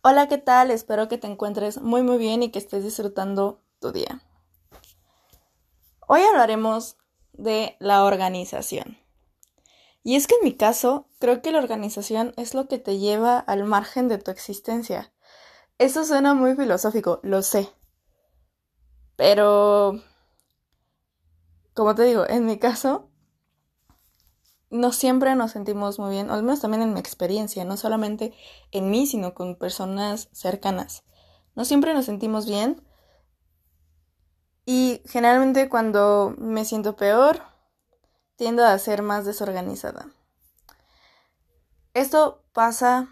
Hola, ¿qué tal? Espero que te encuentres muy muy bien y que estés disfrutando tu día. Hoy hablaremos de la organización. Y es que en mi caso, creo que la organización es lo que te lleva al margen de tu existencia. Eso suena muy filosófico, lo sé. Pero, como te digo, en mi caso, no siempre nos sentimos muy bien, al menos también en mi experiencia, no solamente en mí, sino con personas cercanas. No siempre nos sentimos bien y generalmente cuando me siento peor, tiendo a ser más desorganizada. Esto pasa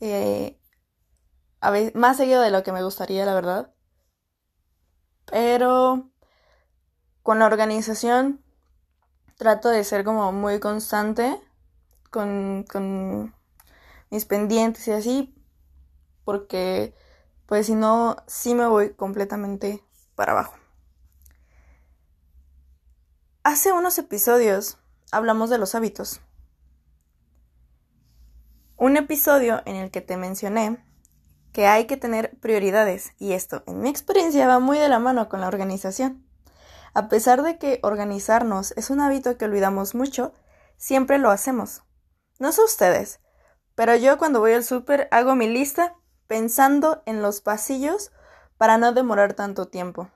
eh, a veces, más seguido de lo que me gustaría, la verdad. Pero con la organización trato de ser como muy constante con, con mis pendientes y así, porque pues si no, sí me voy completamente para abajo. Hace unos episodios hablamos de los hábitos. Un episodio en el que te mencioné que hay que tener prioridades y esto, en mi experiencia, va muy de la mano con la organización. A pesar de que organizarnos es un hábito que olvidamos mucho, siempre lo hacemos. No sé ustedes, pero yo cuando voy al súper hago mi lista pensando en los pasillos para no demorar tanto tiempo.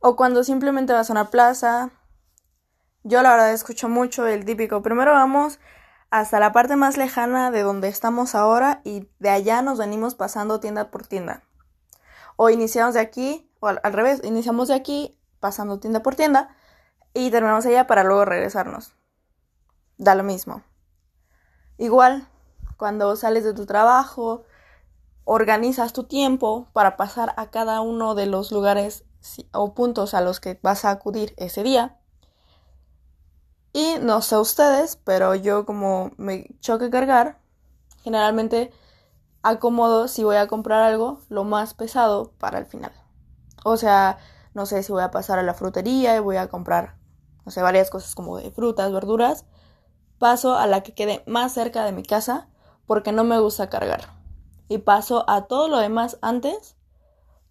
O cuando simplemente vas a una plaza, yo la verdad escucho mucho el típico, primero vamos hasta la parte más lejana de donde estamos ahora y de allá nos venimos pasando tienda por tienda. O iniciamos de aquí o al, revés, iniciamos de aquí, pasando tienda por tienda, y terminamos allá para luego regresarnos. Da lo mismo. Igual, cuando sales de tu trabajo, organizas tu tiempo para pasar a cada uno de los lugares o puntos a los que vas a acudir ese día. Y no sé ustedes, pero yo como me choque cargar, generalmente acomodo si voy a comprar algo lo más pesado para el final. O sea, no sé si voy a pasar a la frutería y voy a comprar, no sé, varias cosas como de frutas, verduras. Paso a la que quede más cerca de mi casa porque no me gusta cargar. Y paso a todo lo demás antes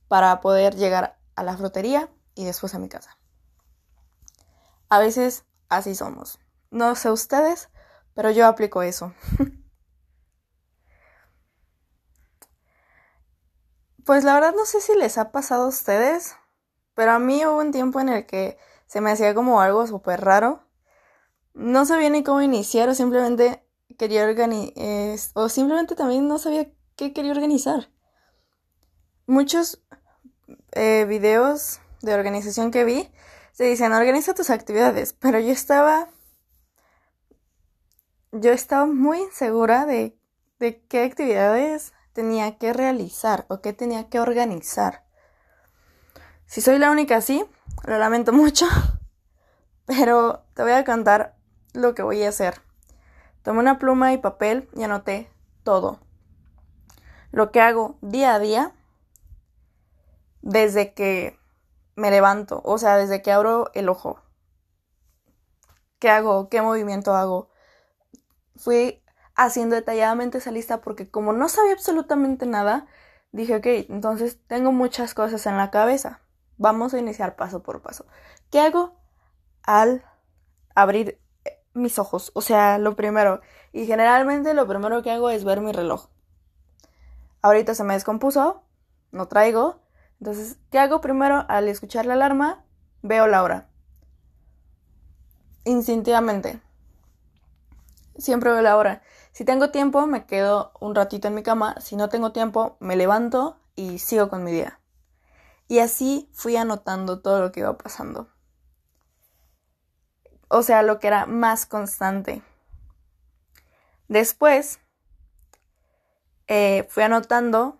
para poder llegar a la frutería y después a mi casa. A veces así somos. No sé ustedes, pero yo aplico eso. Pues la verdad no sé si les ha pasado a ustedes, pero a mí hubo un tiempo en el que se me hacía como algo súper raro. No sabía ni cómo iniciar o simplemente quería organizar, o simplemente también no sabía qué quería organizar. Muchos eh, videos de organización que vi se dicen organiza tus actividades, pero yo estaba yo estaba muy insegura de, de qué actividades tenía que realizar o qué tenía que organizar. Si soy la única así, lo lamento mucho, pero te voy a contar lo que voy a hacer. Tomé una pluma y papel y anoté todo. Lo que hago día a día desde que me levanto, o sea, desde que abro el ojo. ¿Qué hago? ¿Qué movimiento hago? Fui haciendo detalladamente esa lista porque como no sabía absolutamente nada, dije, ok, entonces tengo muchas cosas en la cabeza. Vamos a iniciar paso por paso. ¿Qué hago al abrir eh, mis ojos? O sea, lo primero. Y generalmente lo primero que hago es ver mi reloj. Ahorita se me descompuso, no traigo. Entonces, ¿qué hago primero al escuchar la alarma? Veo la hora. Instintivamente. Siempre veo la hora. Si tengo tiempo, me quedo un ratito en mi cama. Si no tengo tiempo, me levanto y sigo con mi día. Y así fui anotando todo lo que iba pasando. O sea, lo que era más constante. Después, eh, fui anotando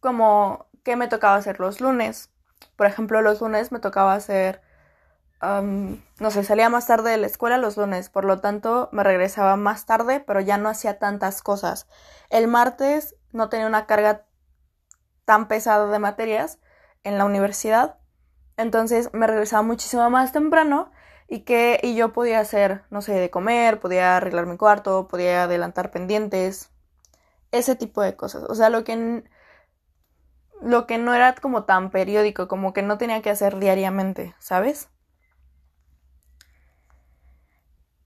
como qué me tocaba hacer los lunes. Por ejemplo, los lunes me tocaba hacer no sé, salía más tarde de la escuela los lunes, por lo tanto me regresaba más tarde, pero ya no hacía tantas cosas. El martes no tenía una carga tan pesada de materias en la universidad, entonces me regresaba muchísimo más temprano y que y yo podía hacer, no sé, de comer, podía arreglar mi cuarto, podía adelantar pendientes ese tipo de cosas. O sea, lo que, lo que no era como tan periódico, como que no tenía que hacer diariamente, ¿sabes?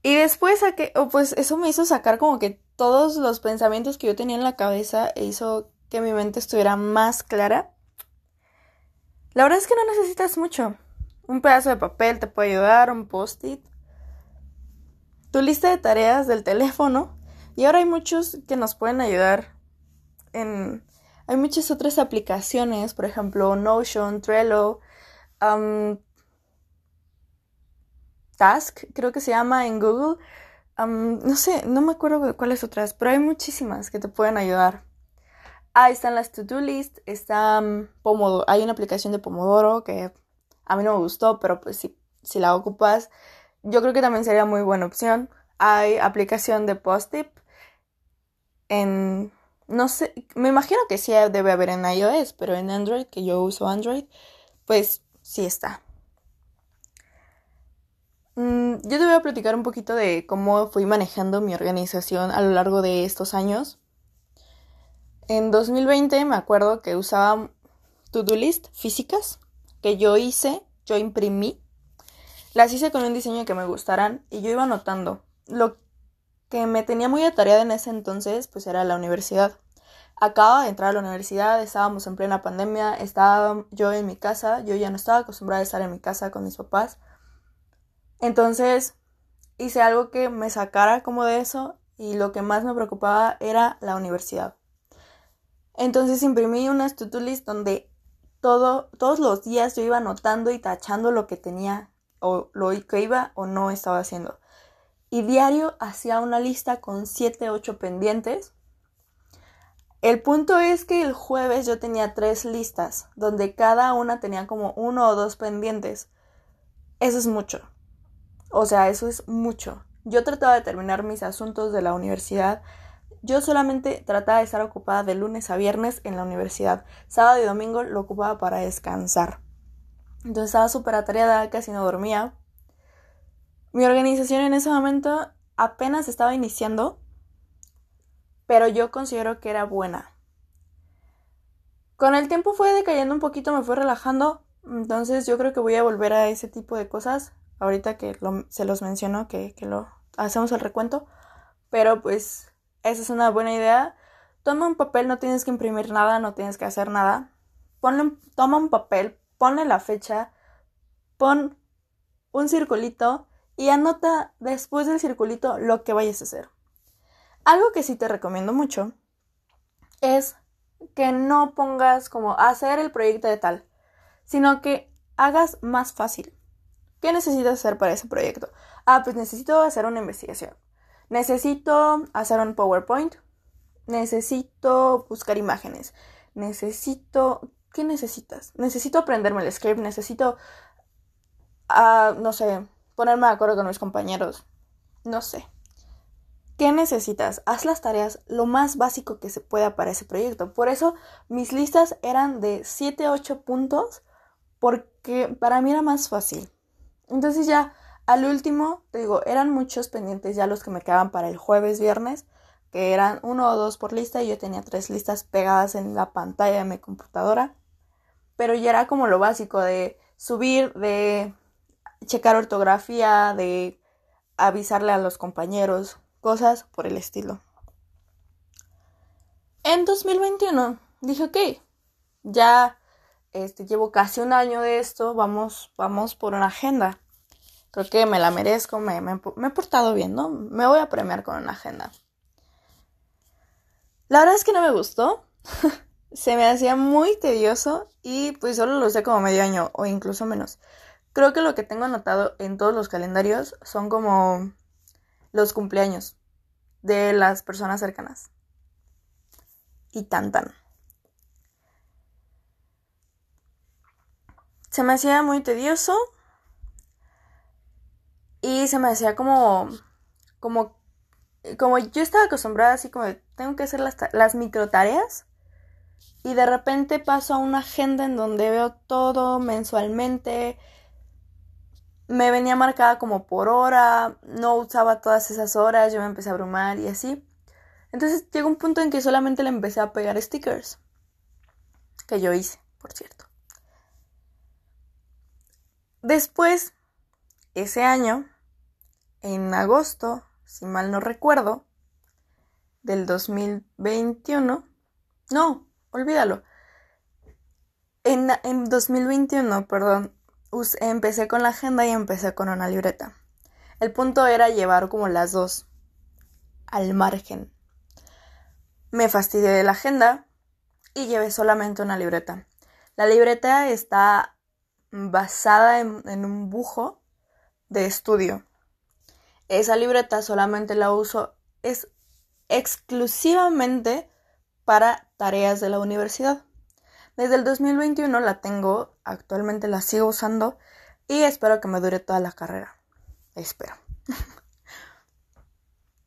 Y después saqué, oh, pues eso me hizo sacar como que todos los pensamientos que yo tenía en la cabeza e hizo que mi mente estuviera más clara. La verdad es que no necesitas mucho. Un pedazo de papel te puede ayudar, un post-it, tu lista de tareas del teléfono. Y ahora hay muchos que nos pueden ayudar en... Hay muchas otras aplicaciones, por ejemplo, Notion, Trello, Task, creo que se llama en Google. no sé, no me acuerdo cuáles otras, pero hay muchísimas que te pueden ayudar. Ah, están las to-do list, está Pomodoro, hay una aplicación de Pomodoro que a mí no me gustó, pero pues si, si la ocupas, yo creo que también sería muy buena opción. Hay aplicación de Post-it en, no sé, me imagino que sí debe haber en iOS, pero en Android, que yo uso Android, pues sí está. Mm, yo te voy a platicar un poquito de cómo fui manejando mi organización a lo largo de estos años. En 2020 me acuerdo que usaba to-do list físicas que yo hice, yo imprimí. Las hice con un diseño que me gustaran y yo iba anotando. Lo que me tenía muy atareada en ese entonces pues era la universidad. Acaba de entrar a la universidad, estábamos en plena pandemia, estaba yo en mi casa, yo ya no estaba acostumbrada a estar en mi casa con mis papás. Entonces hice algo que me sacara como de eso y lo que más me preocupaba era la universidad. Entonces imprimí una to-do list donde todo, todos los días yo iba anotando y tachando lo que tenía o lo que iba o no estaba haciendo. Y diario hacía una lista con 7, 8 pendientes. El punto es que el jueves yo tenía tres listas, donde cada una tenía como uno o dos pendientes. Eso es mucho. O sea, eso es mucho. Yo trataba de terminar mis asuntos de la universidad. Yo solamente trataba de estar ocupada de lunes a viernes en la universidad. Sábado y domingo lo ocupaba para descansar. Entonces estaba súper atareada, casi no dormía. Mi organización en ese momento apenas estaba iniciando, pero yo considero que era buena. Con el tiempo fue decayendo un poquito, me fue relajando, entonces yo creo que voy a volver a ese tipo de cosas ahorita que se los menciono, que, lo hacemos el recuento. Pero pues esa es una buena idea. Toma un papel, no tienes que imprimir nada, no tienes que hacer nada. Ponle, toma un papel, ponle la fecha, pon un circulito y anota después del circulito lo que vayas a hacer. Algo que sí te recomiendo mucho es que no pongas como hacer el proyecto de tal, sino que hagas más fácil. ¿Qué necesitas hacer para ese proyecto? Ah, pues necesito hacer una investigación. Necesito hacer un PowerPoint. Necesito buscar imágenes. Necesito... ¿Qué necesitas? Necesito aprenderme el script. Necesito... Uh, no sé, ponerme de acuerdo con mis compañeros. No sé. ¿Qué necesitas? Haz las tareas lo más básico que se pueda para ese proyecto. Por eso mis listas eran de 7 8 puntos porque para mí era más fácil. Entonces ya al último, te digo, eran muchos pendientes ya los que me quedaban para el jueves, viernes, que eran uno o dos por lista y yo tenía tres listas pegadas en la pantalla de mi computadora. Pero ya era como lo básico de subir, de checar ortografía, de avisarle a los compañeros, cosas por el estilo. En 2021 dije, ok, ya este, llevo casi un año de esto, vamos, vamos por una agenda. Creo que me la merezco, me, me, he portado bien, ¿no? Me voy a premiar con una agenda. La verdad es que no me gustó. Se me hacía muy tedioso y pues solo lo sé como medio año o incluso menos. Creo que lo que tengo anotado en todos los calendarios son como los cumpleaños de las personas cercanas. Y tan tan. Se me hacía muy tedioso y se me hacía como, como, como yo estaba acostumbrada así como de, tengo que hacer las, las micro tareas y de repente paso a una agenda en donde veo todo mensualmente, me venía marcada como por hora, no usaba todas esas horas, yo me empecé a abrumar y así. Entonces llegó un punto en que solamente le empecé a pegar stickers. Que yo hice, por cierto. Después, ese año, en agosto, si mal no recuerdo, del 2021, no, olvídalo. En, en 2021, perdón, empecé con la agenda y empecé con una libreta. El punto era llevar como las dos al margen. Me fastidié de la agenda y llevé solamente una libreta. La libreta está basada en, un bujo de estudio. Esa libreta solamente la uso, es exclusivamente para tareas de la universidad. Desde el 2021 la tengo, actualmente la sigo usando y espero que me dure toda la carrera. Espero.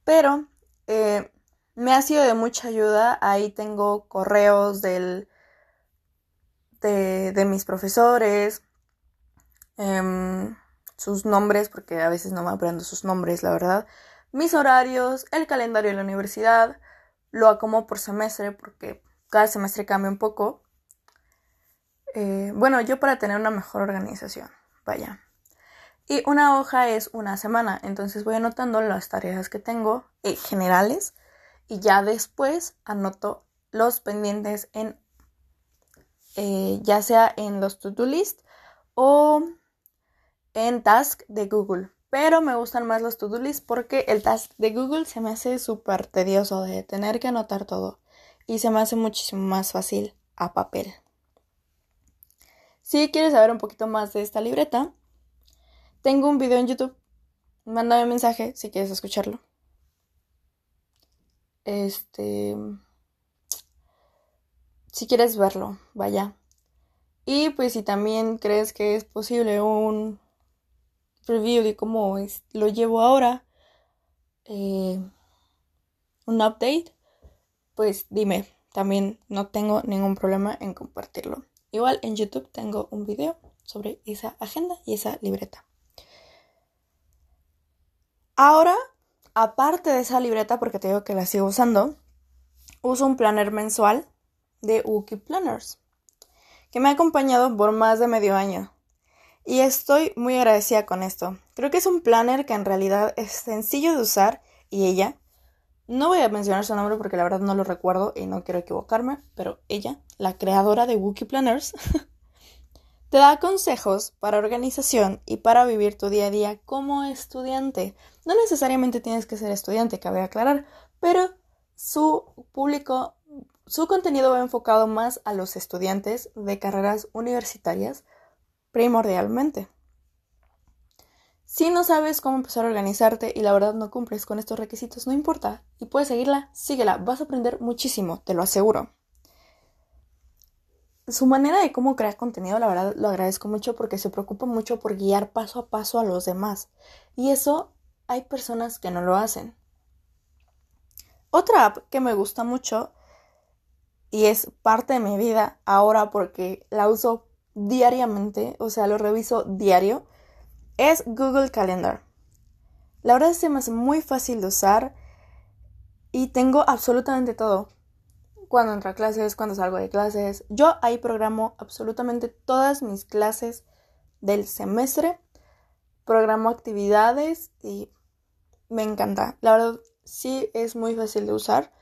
Pero eh, me ha sido de mucha ayuda. Ahí tengo correos del, de, de mis profesores, em, sus nombres, porque a veces no me aprendo sus nombres, la verdad. Mis horarios, el calendario de la universidad. Lo acomodo por semestre porque cada semestre cambia un poco. Eh, bueno, yo para tener una mejor organización, vaya. Y una hoja es una semana, entonces voy anotando las tareas que tengo eh, generales y ya después anoto los pendientes en eh, ya sea en los to-do list o en task de Google. Pero me gustan más los to-do porque el task de Google se me hace súper tedioso de tener que anotar todo y se me hace muchísimo más fácil a papel. Si quieres saber un poquito más de esta libreta, tengo un video en YouTube. Mándame un mensaje si quieres escucharlo. Este. Si quieres verlo, vaya. Y pues si también crees que es posible un review de cómo lo llevo ahora, eh, un update, pues dime. También no tengo ningún problema en compartirlo. Igual en YouTube tengo un video sobre esa agenda y esa libreta. Ahora, aparte de esa libreta, porque te digo que la sigo usando, uso un planner mensual de Wookie Planners, que me ha acompañado por más de medio año. Y estoy muy agradecida con esto. Creo que es un planner que en realidad es sencillo de usar y ella, no voy a mencionar su nombre porque la verdad no lo recuerdo y no quiero equivocarme, pero ella, la creadora de Wookie Planners, te da consejos para organización y para vivir tu día a día como estudiante. No necesariamente tienes que ser estudiante, cabe aclarar, pero su público, su contenido va enfocado más a los estudiantes de carreras universitarias primordialmente. Si no sabes cómo empezar a organizarte y la verdad no cumples con estos requisitos, no importa. Y puedes seguirla, síguela. Vas a aprender muchísimo, te lo aseguro. Su manera de cómo crear contenido, la verdad, lo agradezco mucho porque se preocupa mucho por guiar paso a paso a los demás. Y eso hay personas que no lo hacen. Otra app que me gusta mucho y es parte de mi vida ahora porque la uso diariamente, o sea, lo reviso diario, es Google Calendar. La verdad es que me hace muy fácil de usar y tengo absolutamente todo. Cuando entro a clases, cuando salgo de clases. Yo ahí programo absolutamente todas mis clases del semestre. Programo actividades y me encanta. La verdad sí es muy fácil de usar.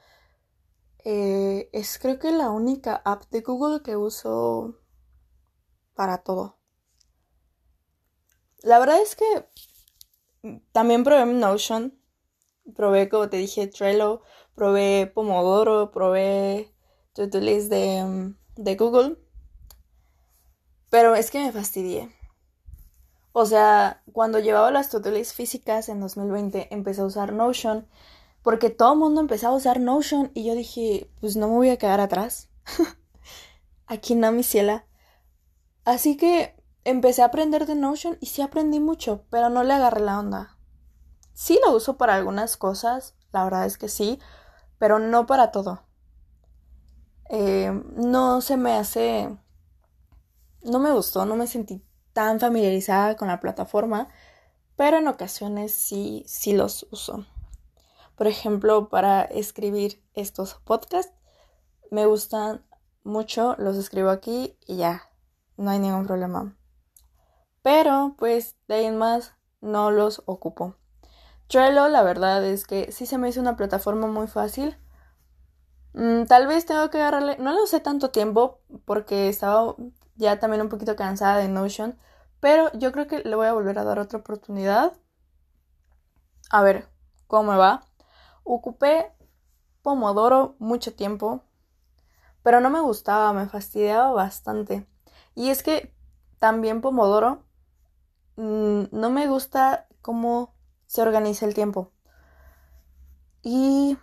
Eh, es creo que la única app de Google que uso para todo. La verdad es que también probé Notion, probé, como te dije, Trello, probé Pomodoro, probé To-Do List de, de Google, pero es que me fastidié. O sea, cuando llevaba las List físicas en 2020, empecé a usar Notion, porque todo el mundo empezaba a usar Notion y yo dije, pues no me voy a quedar atrás. Aquí no, mi ciela. Así que empecé a aprender de Notion y sí aprendí mucho, pero no le agarré la onda. Sí lo uso para algunas cosas, la verdad es que sí, pero no para todo. Eh, no se me hace... No me gustó, no me sentí tan familiarizada con la plataforma, pero en ocasiones sí, sí los uso. Por ejemplo, para escribir estos podcasts, me gustan mucho, los escribo aquí y ya, no hay ningún problema. Pero, pues, de ahí en más, no los ocupo. Trello, la verdad es que sí se me hizo una plataforma muy fácil. Mm, tal vez tengo que agarrarle, no lo usé tanto tiempo porque estaba ya también un poquito cansada de Notion, pero yo creo que le voy a volver a dar otra oportunidad. A ver cómo me va. Ocupé Pomodoro mucho tiempo, pero no me gustaba, me fastidiaba bastante. Y es que también Pomodoro mm, no me gusta cómo se organiza el tiempo. Y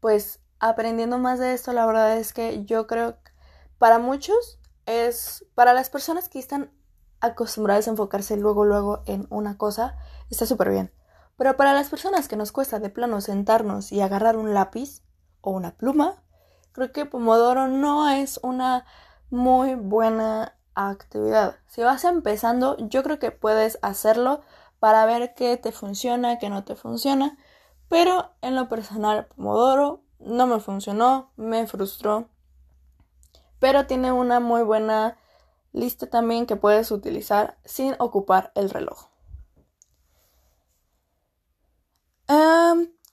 pues aprendiendo más de esto, la verdad es que yo creo que para muchos es, para las personas que están acostumbradas a enfocarse luego, luego en una cosa, está súper bien. Pero para las personas que nos cuesta de plano sentarnos y agarrar un lápiz o una pluma, creo que Pomodoro no es una muy buena actividad. Si vas empezando, yo creo que puedes hacerlo para ver qué te funciona, qué no te funciona. Pero en lo personal, Pomodoro no me funcionó, me frustró. Pero tiene una muy buena lista también que puedes utilizar sin ocupar el reloj.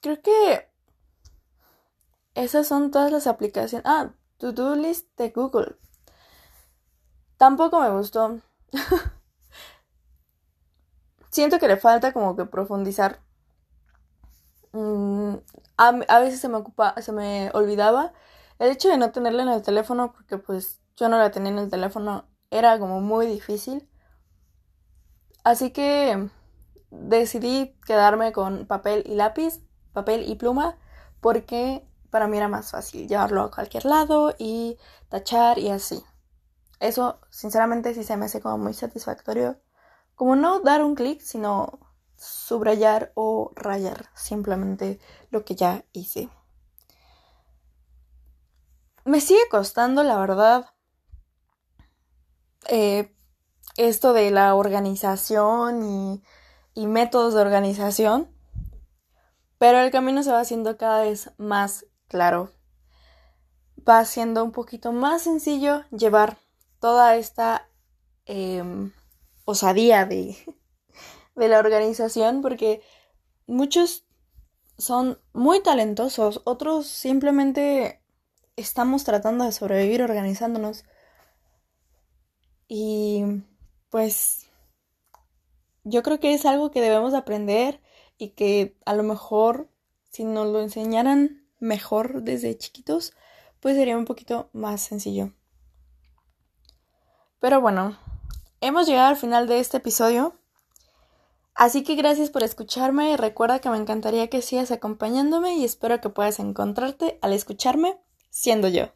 creo que esas son todas las aplicaciones. Ah, To-Do List de Google. Tampoco me gustó. Siento que le falta como que profundizar. Mm, a, veces se me ocupa, se me olvidaba. El hecho de no tenerla en el teléfono, porque pues yo no la tenía en el teléfono, era como muy difícil. Así que decidí quedarme con papel y lápiz, papel y pluma, porque para mí era más fácil llevarlo a cualquier lado y tachar y así. Eso, sinceramente, sí se me hace como muy satisfactorio. Como no dar un clic, sino subrayar o rayar simplemente lo que ya hice. Me sigue costando, la verdad, eh, esto de la organización y, y métodos de organización, pero el camino se va haciendo cada vez más claro. Va siendo un poquito más sencillo llevar toda esta em, osadía de, de la organización porque muchos son muy talentosos, otros simplemente estamos tratando de sobrevivir organizándonos. Y pues yo creo que es algo que debemos aprender y que a lo mejor si nos lo enseñaran mejor desde chiquitos, pues sería un poquito más sencillo. Pero bueno, hemos llegado al final de este episodio. Así que gracias por escucharme y recuerda que me encantaría que sigas acompañándome y espero que puedas encontrarte al escucharme siendo yo.